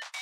Thank you.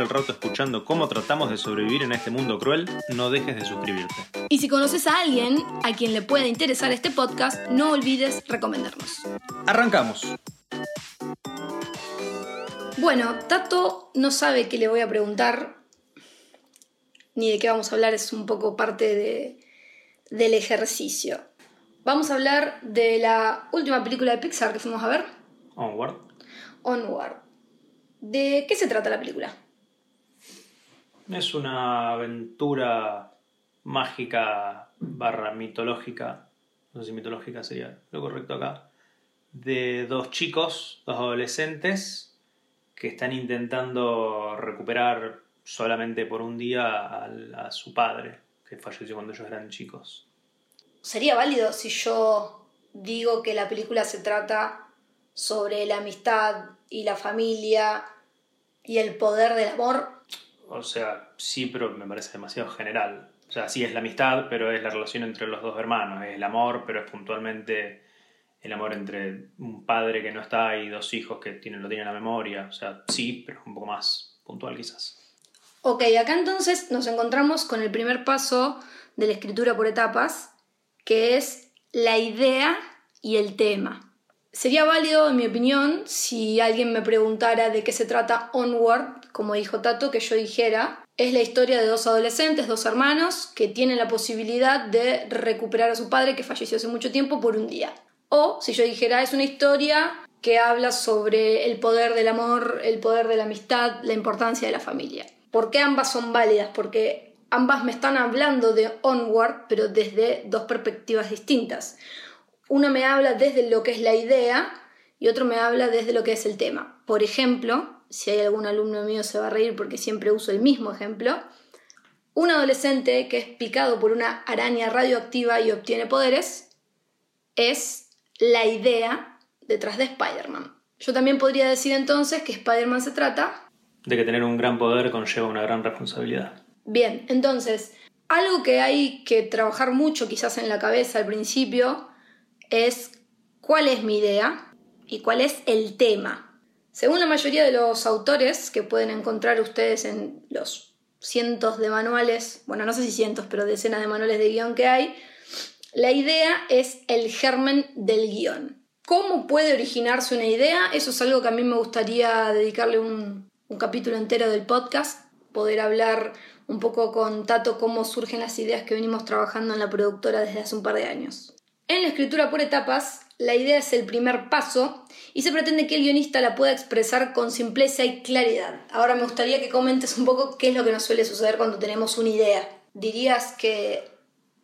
el rato escuchando cómo tratamos de sobrevivir en este mundo cruel, no dejes de suscribirte. Y si conoces a alguien a quien le pueda interesar este podcast, no olvides recomendarnos. Arrancamos. Bueno, Tato no sabe qué le voy a preguntar, ni de qué vamos a hablar, es un poco parte de, del ejercicio. Vamos a hablar de la última película de Pixar que fuimos a ver, Onward. Onward. ¿De qué se trata la película? Es una aventura mágica barra mitológica, no sé si mitológica sería lo correcto acá, de dos chicos, dos adolescentes, que están intentando recuperar solamente por un día al- a, su padre, que falleció cuando ellos eran chicos. ¿Sería válido si yo digo que la película se trata sobre la amistad y la familia y el poder del amor? O sea, sí, pero me parece demasiado general. O sea, sí es la amistad, pero es la relación entre los dos hermanos. Es el amor, pero es puntualmente el amor entre un padre que no está y dos hijos que tienen, lo tienen en la memoria. O sea, sí, pero un poco más puntual quizás. Ok, acá entonces nos encontramos con el primer paso de la escritura por etapas, que es la idea y el tema. Sería válido, en mi opinión, si alguien me preguntara de qué se trata Onward, como dijo Tato, que yo dijera, es la historia de dos adolescentes, dos hermanos, que tienen la posibilidad de recuperar a su padre que falleció hace mucho tiempo por un día. O si yo dijera, es una historia que habla sobre el poder del amor, el poder de la amistad, la importancia de la familia. ¿Por qué ambas son válidas? Porque ambas me están hablando de Onward, pero desde dos perspectivas distintas. Uno me habla desde lo que es la idea y otro me habla desde lo que es el tema. Por ejemplo, si hay algún alumno mío se va a reír porque siempre uso el mismo ejemplo, un adolescente que es picado por una araña radioactiva y obtiene poderes es la idea detrás de Spider-Man. Yo también podría decir entonces que Spider-Man se trata De que tener un gran poder conlleva una gran responsabilidad. Bien, entonces, algo que hay que trabajar mucho quizás en la cabeza al principio es cuál es mi idea y cuál es el tema. Según la mayoría de los autores que pueden encontrar ustedes en los cientos de manuales, bueno, no sé si cientos, pero decenas de manuales de guion que hay, la idea es el germen del guion. ¿Cómo puede originarse una idea? Eso es algo que a mí me gustaría dedicarle un, capítulo entero del podcast, poder hablar un poco con Tato cómo surgen las ideas que venimos trabajando en la productora desde hace un par de años. En la escritura por etapas, la idea es el primer paso y se pretende que el guionista la pueda expresar con simpleza y claridad. Ahora me gustaría que comentes un poco qué es lo que nos suele suceder cuando tenemos una idea. ¿Dirías que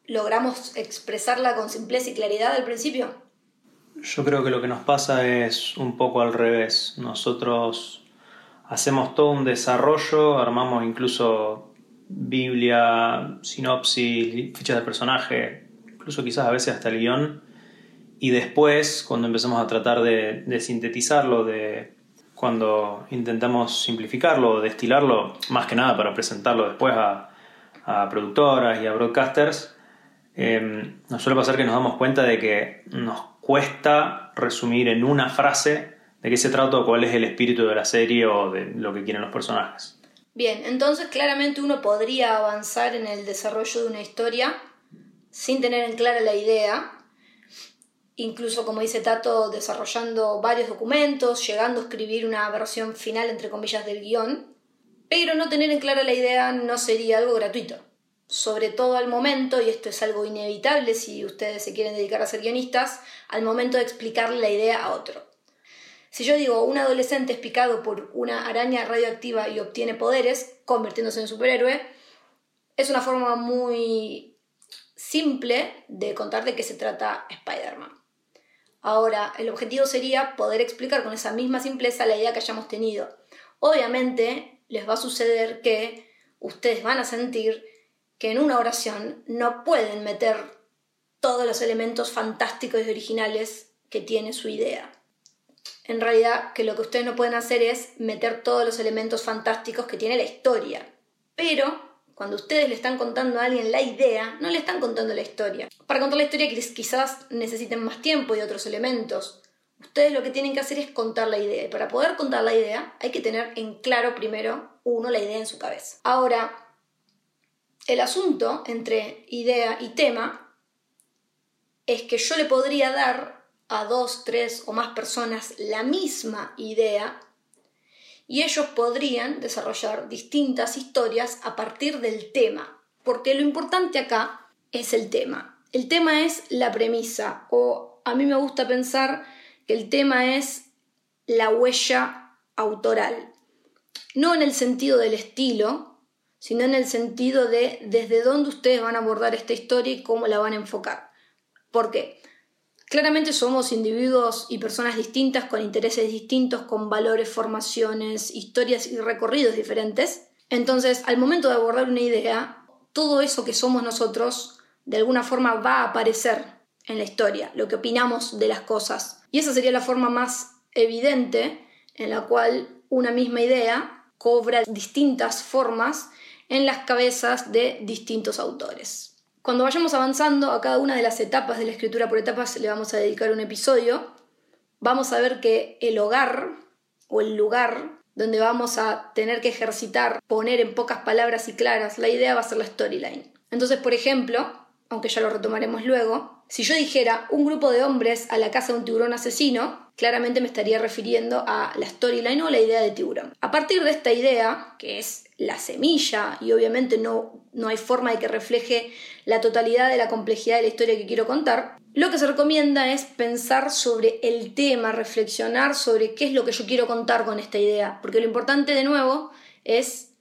logramos expresarla con simpleza y claridad al principio? Yo creo que lo que nos pasa es un poco al revés. Nosotros hacemos todo un desarrollo, armamos incluso Biblia, sinopsis, fichas de personaje, incluso quizás a veces hasta el guion. Y después, cuando empezamos a tratar de, sintetizarlo, de cuando intentamos simplificarlo, destilarlo, más que nada para presentarlo después a, productoras y a broadcasters, eh, nos suele pasar que nos damos cuenta de que nos cuesta resumir en una frase de qué se trata o cuál es el espíritu de la serie o de lo que quieren los personajes. Bien, entonces claramente uno podría avanzar en el desarrollo de una historia sin tener en clara la idea, incluso como dice Tato, desarrollando varios documentos, llegando a escribir una versión final, entre comillas, del guion, pero no tener en clara la idea no sería algo gratuito. Sobre todo al momento, y esto es algo inevitable si ustedes se quieren dedicar a ser guionistas, al momento de explicarle la idea a otro. Si yo digo un adolescente es picado por una araña radioactiva y obtiene poderes, convirtiéndose en superhéroe, es una forma muy simple de contar de qué se trata Spider-Man. Ahora, el objetivo sería poder explicar con esa misma simpleza la idea que hayamos tenido. obviamente les va a suceder que ustedes van a sentir que en una oración no pueden meter todos los elementos fantásticos y originales que tiene su idea. En realidad, que lo que ustedes no pueden hacer es meter todos los elementos fantásticos que tiene la historia. Pero cuando ustedes le están contando a alguien la idea, no le están contando la historia. Para contar la historia quizás necesiten más tiempo y otros elementos. Ustedes lo que tienen que hacer es contar la idea. Y para poder contar la idea hay que tener en claro primero uno la idea en su cabeza. Ahora, el asunto entre idea y tema es que yo le podría dar a dos, tres o más personas la misma idea y ellos podrían desarrollar distintas historias a partir del tema, porque lo importante acá es el tema. El tema es la premisa, o a mí me gusta pensar que el tema es la huella autoral, no en el sentido del estilo, sino en el sentido de desde dónde ustedes van a abordar esta historia y cómo la van a enfocar. ¿Por qué? Claramente somos individuos y personas distintas, con intereses distintos, con valores, formaciones, historias y recorridos diferentes. Entonces, al momento de abordar una idea, todo eso que somos nosotros, de alguna forma va a aparecer en la historia, lo que opinamos de las cosas. Y esa sería la forma más evidente en la cual una misma idea cobra distintas formas en las cabezas de distintos autores. Cuando vayamos avanzando a cada una de las etapas de la escritura por etapas le vamos a dedicar un episodio. Vamos a ver que el hogar o el lugar donde vamos a tener que ejercitar, poner en pocas palabras y claras la idea va a ser la storyline. Entonces, por ejemplo, aunque ya lo retomaremos luego, si yo dijera un grupo de hombres a la casa de un tiburón asesino, claramente me estaría refiriendo a la storyline o la idea de tiburón. A partir de esta idea, que es la semilla y obviamente no, no hay forma de que refleje la totalidad de la complejidad de la historia que quiero contar, lo que se recomienda es pensar sobre el tema, reflexionar sobre qué es lo que yo quiero contar con esta idea, porque lo importante de nuevo es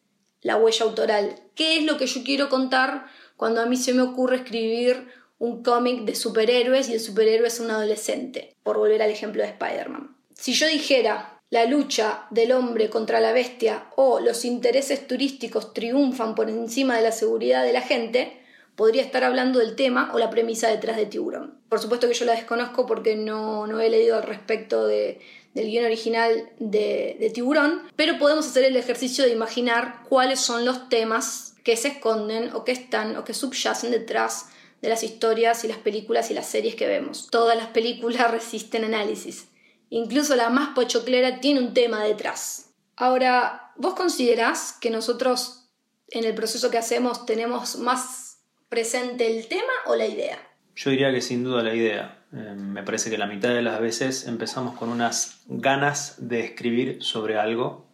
la huella autoral, qué es lo que yo quiero contar cuando a mí se me ocurre escribir un cómic de superhéroes y el superhéroe es un adolescente, por volver al ejemplo de Spider-Man. Si yo dijera la lucha del hombre contra la bestia o los intereses turísticos triunfan por encima de la seguridad de la gente, podría estar hablando del tema o la premisa detrás de Tiburón. Por supuesto que yo la desconozco porque no, no he leído al respecto de, del guion original de, de Tiburón, pero podemos hacer el ejercicio de imaginar cuáles son los temas que se esconden o que están o que subyacen detrás de las historias y las películas y las series que vemos. Todas las películas resisten análisis. Incluso la más pochoclera tiene un tema detrás. Ahora, ¿vos considerás que nosotros en el proceso que hacemos tenemos más presente el tema o la idea? Yo diría que sin duda la idea. Eh, me parece que la mitad de las veces empezamos con unas ganas de escribir sobre algo,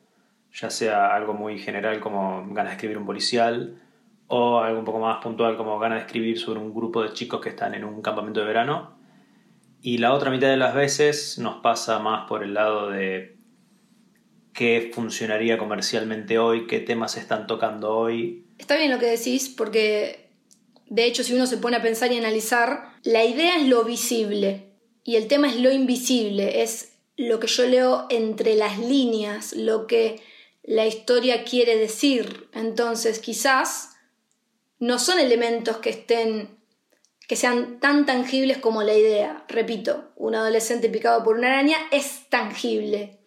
ya sea algo muy general como ganas de escribir un policial, o algo un poco más puntual como ganas de escribir sobre un grupo de chicos que están en un campamento de verano. Y la otra mitad de las veces nos pasa más por el lado de qué funcionaría comercialmente hoy, qué temas están tocando hoy. Está bien lo que decís, porque de hecho, si uno se pone a pensar y analizar, la idea es lo visible y el tema es lo invisible, es lo que yo leo entre las líneas, lo que la historia quiere decir. Entonces, quizás no son elementos que estén que sean tan tangibles como la idea. Repito, un adolescente picado por una araña es tangible.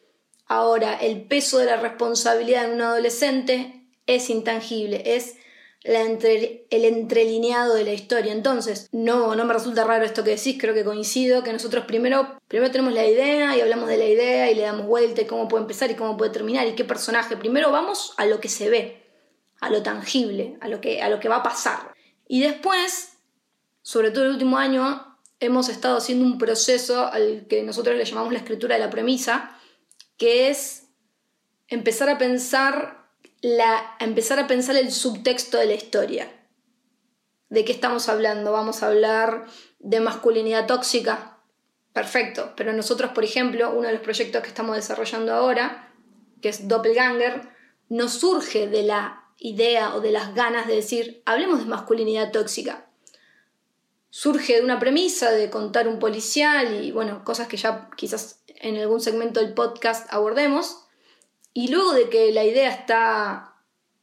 Ahora, el peso de la responsabilidad en un adolescente es intangible, es el entrelineado de la historia. Entonces, no, no me resulta raro esto que decís, creo que coincido, que nosotros primero, primero tenemos la idea y hablamos de la idea y le damos vuelta y cómo puede empezar y cómo puede terminar y qué personaje. Primero vamos a lo que se ve, a lo tangible, a lo que, a lo que va a pasar. Y después, sobre todo el último año, hemos estado haciendo un proceso al que nosotros le llamamos la escritura de la premisa, que es empezar a pensar la, empezar a pensar el subtexto de la historia. ¿De qué estamos hablando? Vamos a hablar de masculinidad tóxica. Perfecto, pero nosotros, por ejemplo, uno de los proyectos que estamos desarrollando ahora, que es Doppelganger, no surge de la idea o de las ganas de decir, hablemos de masculinidad tóxica. Surge de una premisa de contar un policial y, bueno, cosas que ya quizás en algún segmento del podcast abordemos, Y luego de que la idea está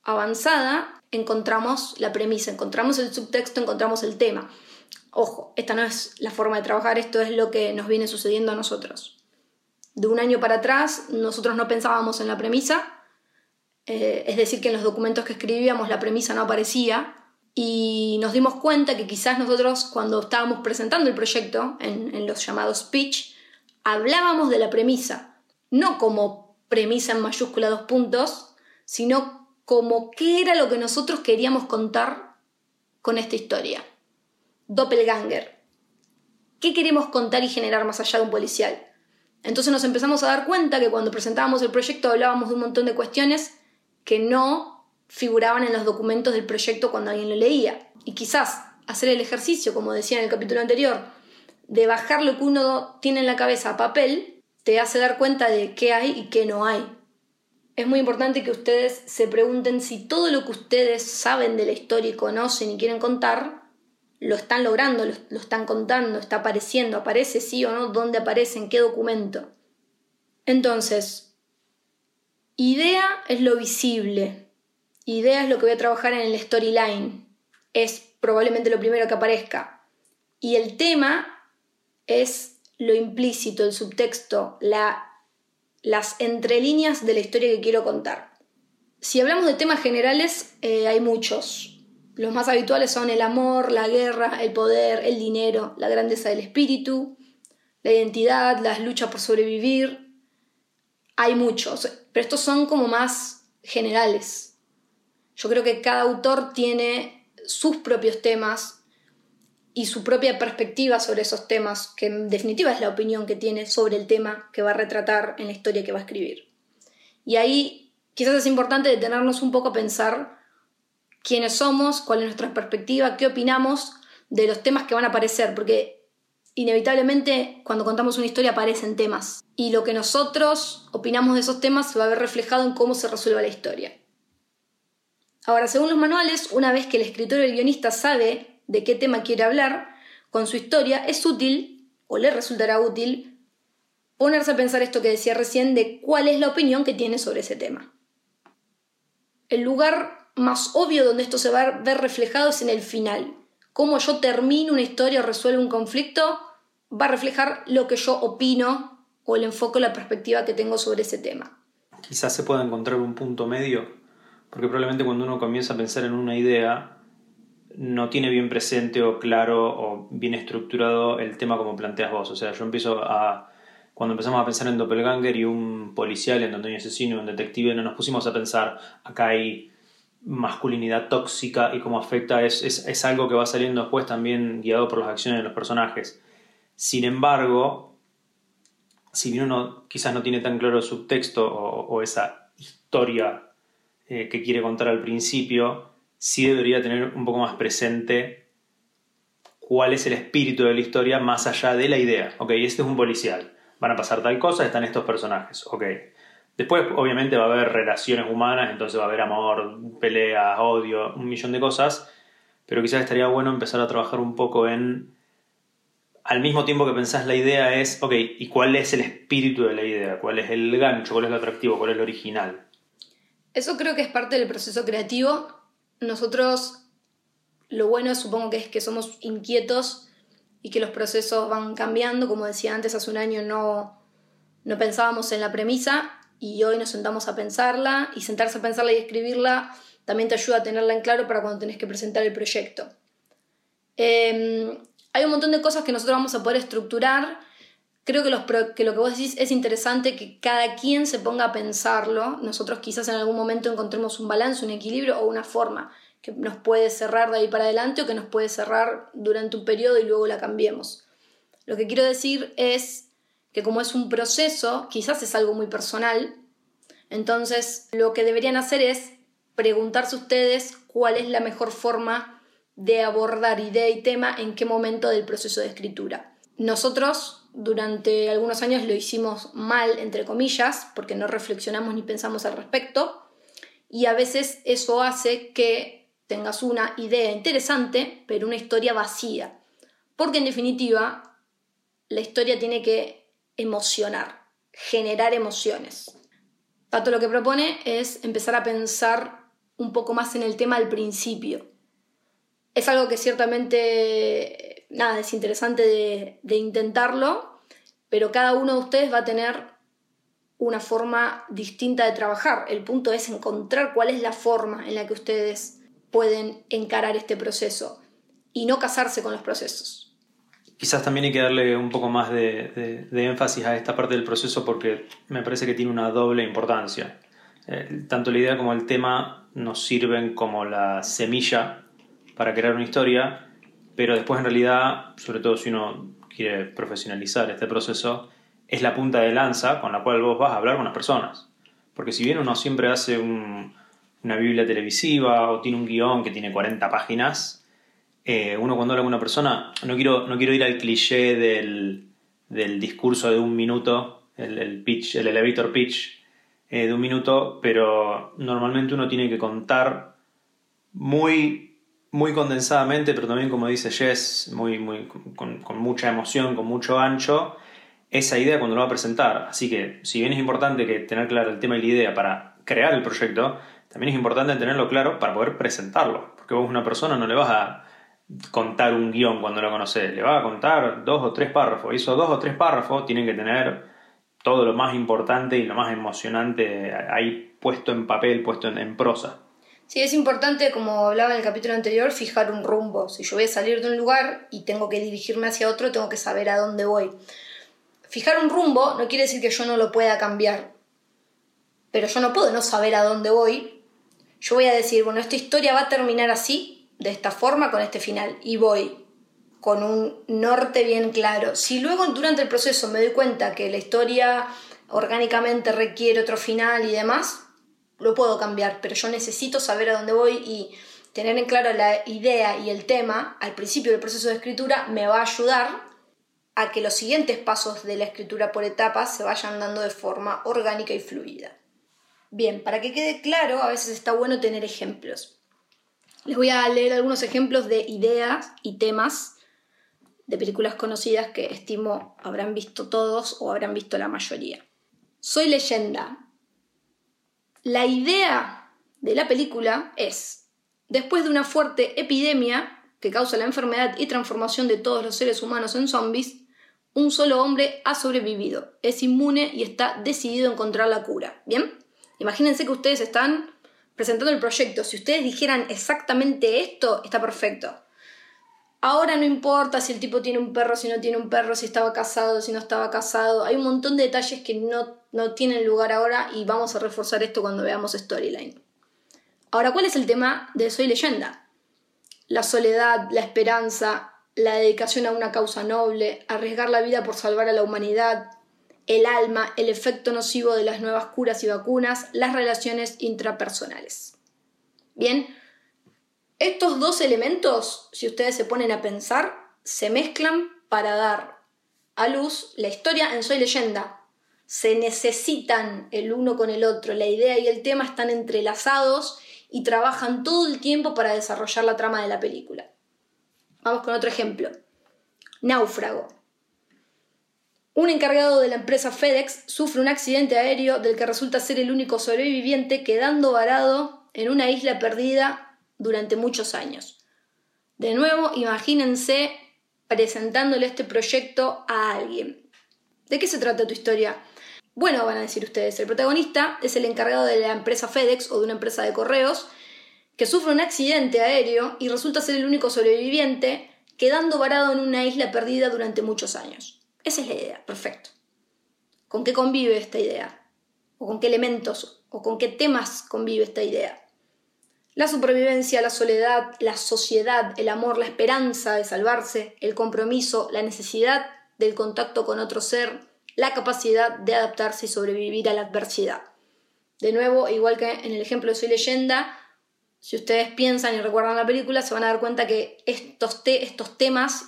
avanzada, encontramos la premisa, encontramos el subtexto, encontramos el tema. Ojo, esta no es la forma de trabajar, esto es lo que nos viene sucediendo a nosotros. De un año para atrás, nosotros no pensábamos en la premisa, eh, es decir, que en los documentos que escribíamos la premisa no aparecía, y nos dimos cuenta que quizás nosotros cuando estábamos presentando el proyecto en, los llamados pitch, hablábamos de la premisa, no como premisa en mayúscula dos puntos, sino como qué era lo que nosotros queríamos contar con esta historia. Doppelganger. ¿Qué queremos contar y generar más allá de un policial? Entonces nos empezamos a dar cuenta que cuando presentábamos el proyecto hablábamos de un montón de cuestiones que no figuraban en los documentos del proyecto cuando alguien lo leía. Y quizás hacer el ejercicio, como decía en el capítulo anterior, de bajar lo que uno tiene en la cabeza a papel, te hace dar cuenta de qué hay y qué no hay. Es muy importante que ustedes se pregunten si todo lo que ustedes saben de la historia y conocen y quieren contar, lo están logrando, lo, lo están contando, está apareciendo, aparece sí o no, dónde aparece, en qué documento. Entonces, idea es lo visible, idea es lo que voy a trabajar en el storyline. Es probablemente lo primero que aparezca. Y el tema es lo implícito, el subtexto, la, las entrelíneas de la historia que quiero contar. Si hablamos de temas generales, eh, hay muchos. Los más habituales son el amor, la guerra, el poder, el dinero, la grandeza del espíritu, la identidad, las luchas por sobrevivir. Hay muchos, pero estos son como más generales. Yo creo que cada autor tiene sus propios temas y su propia perspectiva sobre esos temas, que en definitiva es la opinión que tiene sobre el tema que va a retratar en la historia que va a escribir. Y ahí quizás es importante detenernos un poco a pensar quiénes somos, cuál es nuestra perspectiva, qué opinamos de los temas que van a aparecer, porque inevitablemente cuando contamos una historia aparecen temas y lo que nosotros opinamos de esos temas se va a ver reflejado en cómo se resuelve la historia. Ahora, según los manuales, una vez que el escritor o el guionista sabe de qué tema quiere hablar, con su historia es útil, o le resultará útil, ponerse a pensar esto que decía recién de cuál es la opinión que tiene sobre ese tema. El lugar más obvio donde esto se va a ver reflejado es en el final. Cómo yo termino una historia o resuelvo un conflicto va a reflejar lo que yo opino o el enfoque o la perspectiva que tengo sobre ese tema. Quizás se pueda encontrar un punto medio porque probablemente cuando uno comienza a pensar en una idea, no tiene bien presente o claro o bien estructurado el tema como planteas vos. O sea, yo empiezo a... Cuando empezamos a pensar en Doppelganger y un policial, en donde hay un asesino, un detective, no nos pusimos a pensar, acá hay masculinidad tóxica y cómo afecta, es, es, algo que va saliendo después también guiado por las acciones de los personajes. Sin embargo, si bien uno quizás no tiene tan claro el subtexto o esa historia eh, que quiere contar al principio, sí debería tener un poco más presente cuál es el espíritu de la historia más allá de la idea. Ok, este es un policial, van a pasar tal cosa, están estos personajes. Ok. Después, obviamente, va a haber relaciones humanas, entonces va a haber amor, peleas, odio, un millón de cosas, pero quizás estaría bueno empezar a trabajar un poco en al mismo tiempo que pensás la idea es, ok, ¿y cuál es el espíritu de la idea? ¿Cuál es el gancho? ¿Cuál es lo atractivo? ¿Cuál es lo original? Eso creo que es parte del proceso creativo. Nosotros, lo bueno supongo que es que somos inquietos y que los procesos van cambiando. Como decía antes, hace un año no, no pensábamos en la premisa y hoy nos sentamos a pensarla y sentarse a pensarla y escribirla también te ayuda a tenerla en claro para cuando tenés que presentar el proyecto. Em, hay un montón de cosas que nosotros vamos a poder estructurar Creo que, que lo que vos decís es interesante que cada quien se ponga a pensarlo. Nosotros quizás en algún momento encontremos un balance, un equilibrio o una forma que nos puede cerrar de ahí para adelante o que nos puede cerrar durante un periodo y luego la cambiemos. Lo que quiero decir es que como es un proceso, quizás es algo muy personal, entonces lo que deberían hacer es preguntarse ustedes cuál es la mejor forma de abordar idea y tema en qué momento del proceso de escritura. Nosotros durante algunos años lo hicimos mal, entre comillas, porque no reflexionamos ni pensamos al respecto, y a veces eso hace que tengas una idea interesante, pero una historia vacía, porque en definitiva la historia tiene que emocionar, generar emociones. Pato lo que propone es empezar a pensar un poco más en el tema al principio. Es algo que ciertamente, nada, es interesante de, intentarlo, pero cada uno de ustedes va a tener una forma distinta de trabajar. El punto es encontrar cuál es la forma en la que ustedes pueden encarar este proceso y no casarse con los procesos. Quizás también hay que darle un poco más de, énfasis a esta parte del proceso porque me parece que tiene una doble importancia. Eh, tanto la idea como el tema nos sirven como la semilla para crear una historia, pero después en realidad, sobre todo si uno quiere profesionalizar este proceso, es la punta de lanza con la cual vos vas a hablar con las personas. Porque si bien uno siempre hace una Biblia televisiva o tiene un guion que tiene 40 páginas, eh, uno cuando habla con una persona, no quiero, no quiero ir al cliché del, discurso de un minuto, el, pitch, el elevator pitch eh, de un minuto, pero normalmente uno tiene que contar muy, muy condensadamente, pero también como dice Jess, muy, muy, con, mucha emoción, con mucho ancho, esa idea cuando lo va a presentar. Así que, si bien es importante que tener claro el tema y la idea para crear el proyecto, también es importante tenerlo claro para poder presentarlo. Porque vos una persona no le vas a contar un guion cuando lo conoces, le vas a contar dos o tres párrafos. Y esos dos o tres párrafos tienen que tener todo lo más importante y lo más emocionante ahí puesto en papel, puesto en prosa. Sí, es importante, como hablaba en el capítulo anterior, fijar un rumbo. Si yo voy a salir de un lugar y tengo que dirigirme hacia otro, tengo que saber a dónde voy fijar un rumbo no quiere decir que yo no lo pueda cambiar. Pero yo no puedo no saber a dónde voy. Yo voy a decir, bueno, esta historia va a terminar así, de esta forma, con este final. Y voy con un norte bien claro. Si luego durante el proceso me doy cuenta que la historia orgánicamente requiere otro final y demás, lo puedo cambiar, pero yo necesito saber a dónde voy y tener en claro la idea y el tema al principio del proceso de escritura me va a ayudar a que los siguientes pasos de la escritura por etapas se vayan dando de forma orgánica y fluida. Bien, para que quede claro, a veces está bueno tener ejemplos. Les voy a leer algunos ejemplos de ideas y temas de películas conocidas que estimo habrán visto todos o habrán visto la mayoría. Soy leyenda. La idea de la película es, después de una fuerte epidemia que causa la enfermedad y transformación de todos los seres humanos en zombies, un solo hombre ha sobrevivido, es inmune y está decidido a encontrar la cura. ¿Bien? Imagínense que ustedes están presentando el proyecto. Si ustedes dijeran exactamente esto, está perfecto. Ahora no importa si el tipo tiene un perro, si no tiene un perro, si estaba casado, si no estaba casado. Hay un montón de detalles que no, no tienen lugar ahora y vamos a reforzar esto cuando veamos Storyline. Ahora, ¿cuál es el tema de Soy leyenda? La soledad, la esperanza, la dedicación a una causa noble, arriesgar la vida por salvar a la humanidad, el alma, el efecto nocivo de las nuevas curas y vacunas, las relaciones intrapersonales. Bien, estos dos elementos, si ustedes se ponen a pensar, se mezclan para dar a luz la historia en Soy leyenda. Se necesitan el uno con el otro, la idea y el tema están entrelazados y trabajan todo el tiempo para desarrollar la trama de la película. Vamos con otro ejemplo. Náufrago. Un encargado de la empresa FedEx sufre un accidente aéreo del que resulta ser el único sobreviviente quedando varado en una isla perdida durante muchos años. De nuevo, imagínense presentándole este proyecto a alguien. ¿De qué se trata tu historia? Bueno, van a decir ustedes, el protagonista es el encargado de la empresa FedEx o de una empresa de correos que sufre un accidente aéreo y resulta ser el único sobreviviente, quedando varado en una isla perdida durante muchos años. Esa es la idea, perfecto. ¿Con qué convive esta idea? ¿O con qué elementos o con qué temas convive esta idea? La supervivencia, la soledad, la sociedad, el amor, la esperanza de salvarse, el compromiso, la necesidad del contacto con otro ser, la capacidad de adaptarse y sobrevivir a la adversidad. De nuevo, igual que en el ejemplo de Soy leyenda, si ustedes piensan y recuerdan la película, se van a dar cuenta que estos, estos temas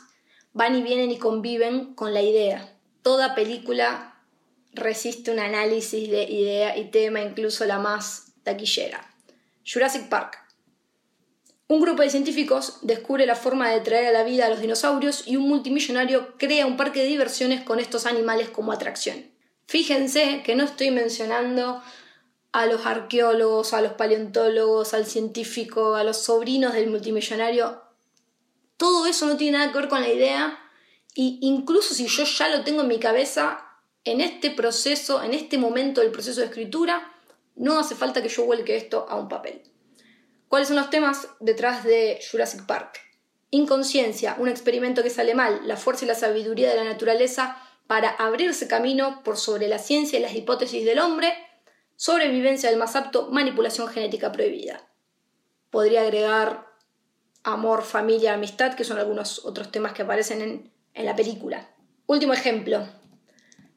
van y vienen y conviven con la idea. Toda película resiste un análisis de idea y tema, incluso la más taquillera. Jurassic Park. Un grupo de científicos descubre la forma de traer a la vida a los dinosaurios y un multimillonario crea un parque de diversiones con estos animales como atracción. Fíjense que no estoy mencionando a los arqueólogos, a los paleontólogos, al científico, a los sobrinos del multimillonario. Todo eso no tiene nada que ver con la idea y incluso si yo ya lo tengo en mi cabeza, en este proceso, en este momento del proceso de escritura, no hace falta que yo vuelque esto a un papel. ¿Cuáles son los temas detrás de Jurassic Park? Inconsciencia, un experimento que sale mal, la fuerza y la sabiduría de la naturaleza para abrirse camino por sobre la ciencia y las hipótesis del hombre, sobrevivencia del más apto, manipulación genética prohibida. Podría agregar amor, familia, amistad, que son algunos otros temas que aparecen en, en la película. Último ejemplo,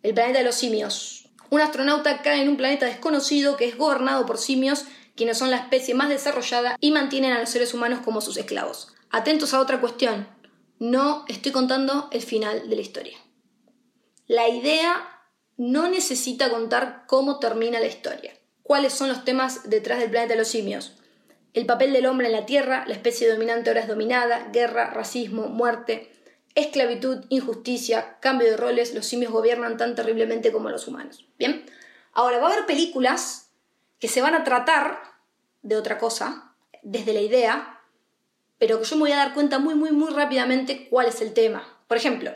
el planeta de los simios. Un astronauta cae en un planeta desconocido que es gobernado por simios, quienes son la especie más desarrollada y mantienen a los seres humanos como sus esclavos. Atentos a otra cuestión. No estoy contando el final de la historia. La idea no necesita contar cómo termina la historia. ¿Cuáles son los temas detrás del planeta de los simios? El papel del hombre en la Tierra, la especie dominante ahora es dominada, guerra, racismo, muerte, esclavitud, injusticia, cambio de roles, los simios gobiernan tan terriblemente como los humanos. Bien, ahora va a haber películas que se van a tratar de otra cosa, desde la idea, pero que yo me voy a dar cuenta muy, muy, muy rápidamente cuál es el tema. Por ejemplo,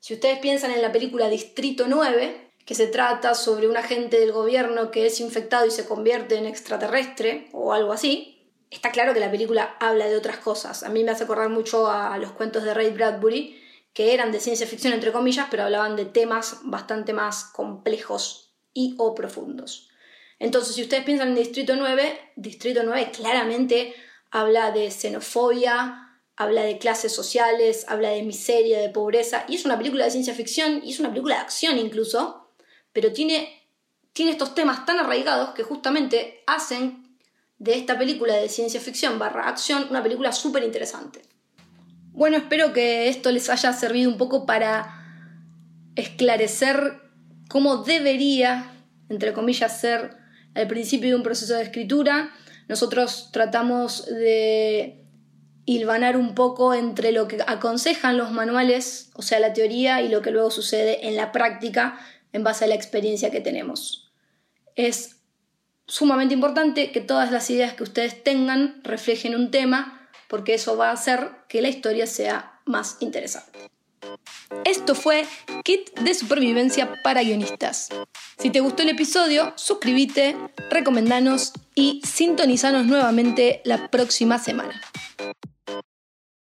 si ustedes piensan en la película Distrito 9, que se trata sobre un agente del gobierno que es infectado y se convierte en extraterrestre o algo así, está claro que la película habla de otras cosas. A mí me hace acordar mucho a los cuentos de Ray Bradbury, que eran de ciencia ficción entre comillas, pero hablaban de temas bastante más complejos y o profundos. Entonces, si ustedes piensan en Distrito 9, Distrito 9 claramente habla de xenofobia, habla de clases sociales, habla de miseria, de pobreza, y es una película de ciencia ficción, y es una película de acción incluso, pero tiene, tiene estos temas tan arraigados que justamente hacen de esta película de ciencia ficción barra acción una película súper interesante. Bueno, espero que esto les haya servido un poco para esclarecer cómo debería, entre comillas, ser el principio de un proceso de escritura. Nosotros tratamos de hilvanar un poco entre lo que aconsejan los manuales, o sea, la teoría, y lo que luego sucede en la práctica en base a la experiencia que tenemos. Es sumamente importante que todas las ideas que ustedes tengan reflejen un tema, porque eso va a hacer que la historia sea más interesante. Esto fue Kit de Supervivencia para Guionistas. Si te gustó el episodio, suscríbete, recomendanos y sintonizanos nuevamente la próxima semana.